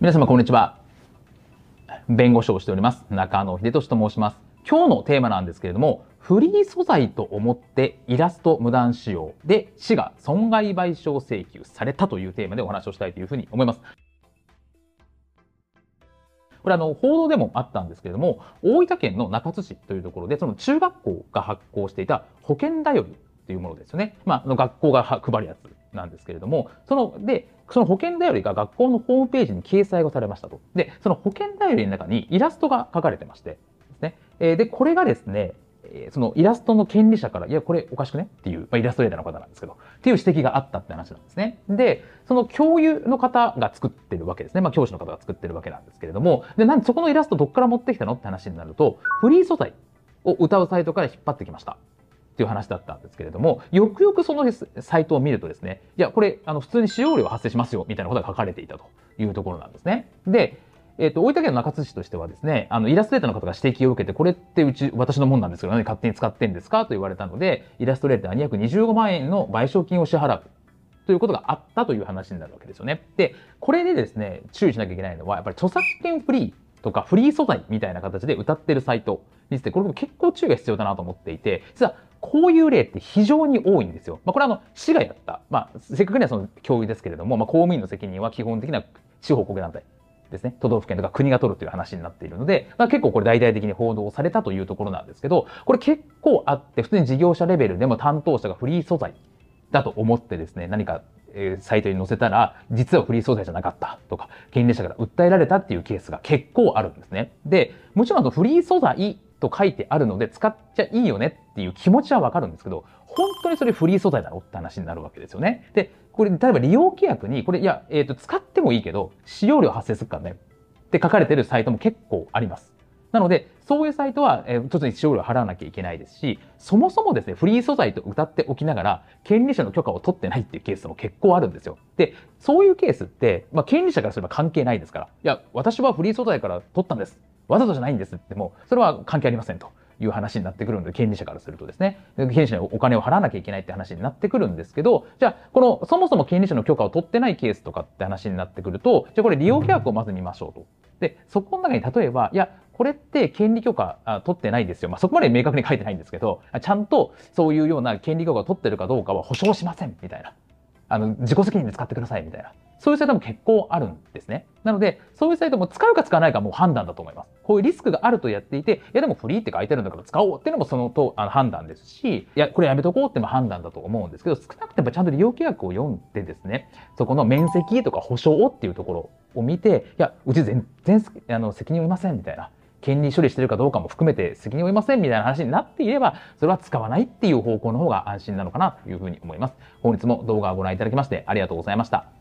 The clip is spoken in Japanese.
皆様こんにちは。弁護士をしております中野秀俊と申します。今日のテーマなんですけれども、フリー素材と思ってイラスト無断使用で市が損害賠償請求されたというテーマでお話をしたいというふうに思います。これあの報道でもあったんですけれども、大分県の中津市というところで、その中学校が発行していた保険だよりというものですよね。まあ、学校が配るやつなんですけれども、その、で、その保険だよりが学校のホームページに掲載がされましたと。で、その保険だよりの中にイラストが描かれてまして、ですね。えで、これがですね、そのイラストの権利者から、いや、これおかしくね？っていう、まあ、イラストレーターの方なんですけど、っていう指摘があったって話なんですね。で、その教諭の方が作ってるわけですね。まあ、教師の方が作ってるわけなんですけれども、で、なんでそこのイラストどっから持ってきたの？って話になると、フリー素材を歌うサイトから引っ張ってきました。っていう話だったんですけれども、よくよくそのサイトを見るとですね、いや、これ、あの、普通に使用料発生しますよ、みたいなことが書かれていたというところなんですね。で、えっ、ー、と、大分県の中津市としてはですね、あの、イラストレーターの方が指摘を受けて、これってうち、私のもんなんですけど、何勝手に使ってんですかと言われたので、イラストレーターに約25万円の賠償金を支払う。ということがあったという話になるわけですよね。で、これでですね、注意しなきゃいけないのは、やっぱり著作権フリーとかフリー素材みたいな形で歌ってるサイトについて、これも結構注意が必要だなと思っていて、実はこういう例って非常に多いんですよ。まあ、これはあの、市がやった。まあ、せっかくにはその教諭ですけれども、まあ、公務員の責任は基本的な地方国団体ですね。都道府県とか国が取るという話になっているので、まあ、結構これ大々的に報道されたというところなんですけど、これ結構あって、普通に事業者レベルでも担当者がフリー素材だと思ってですね、何かえサイトに載せたら、実はフリー素材じゃなかったとか、権利者から訴えられたっていうケースが結構あるんですね。で、もちろんフリー素材と書いてあるので使っちゃいいよねっていう気持ちはわかるんですけど、本当にそれフリー素材だろって話になるわけですよね。で、これ、例えば利用規約に、これ、いや、えっ、ー、と、使ってもいいけど、使用料発生するからねって書かれてるサイトも結構あります。なので、そういうサイトは、えー、当然使用料払わなきゃいけないですし、そもそもですね、フリー素材と歌っておきながら、権利者の許可を取ってないっていうケースも結構あるんですよ。で、そういうケースって、まあ、権利者からすれば関係ないですから、いや、私はフリー素材から取ったんです。わざとじゃないんですっても、それは関係ありませんと。いう話になってくるので、権利者からするとですね、権利者にお金を払わなきゃいけないって話になってくるんですけど、じゃあ、この、そもそも権利者の許可を取ってないケースとかって話になってくると、じゃあこれ利用規約をまず見ましょうと。で、そこの中に例えば、いや、これって権利許可あ取ってないですよ。まあ、そこまで明確に書いてないんですけど、ちゃんとそういうような権利許可を取ってるかどうかは保証しませんみたいな。あの、自己責任で使ってくださいみたいな。そういうサイトも結構あるんですね。なので、そういうサイトも使うか使わないかもう判断だと思います。こういうリスクがあるとやっていて、いやでもフリーって書いてあるんだから使おうっていうのもそのとあの判断ですし、いや、これやめとこうっても判断だと思うんですけど、少なくてもちゃんと利用契約を読んでですね、そこの面積とか保証っていうところを見て、いや、うち全然あの責任を負いませんみたいな。権利処理してるかどうかも含めて責任を負いませんみたいな話になっていれば、それは使わないっていう方向の方が安心なのかなというふうに思います。本日も動画をご覧いただきましてありがとうございました。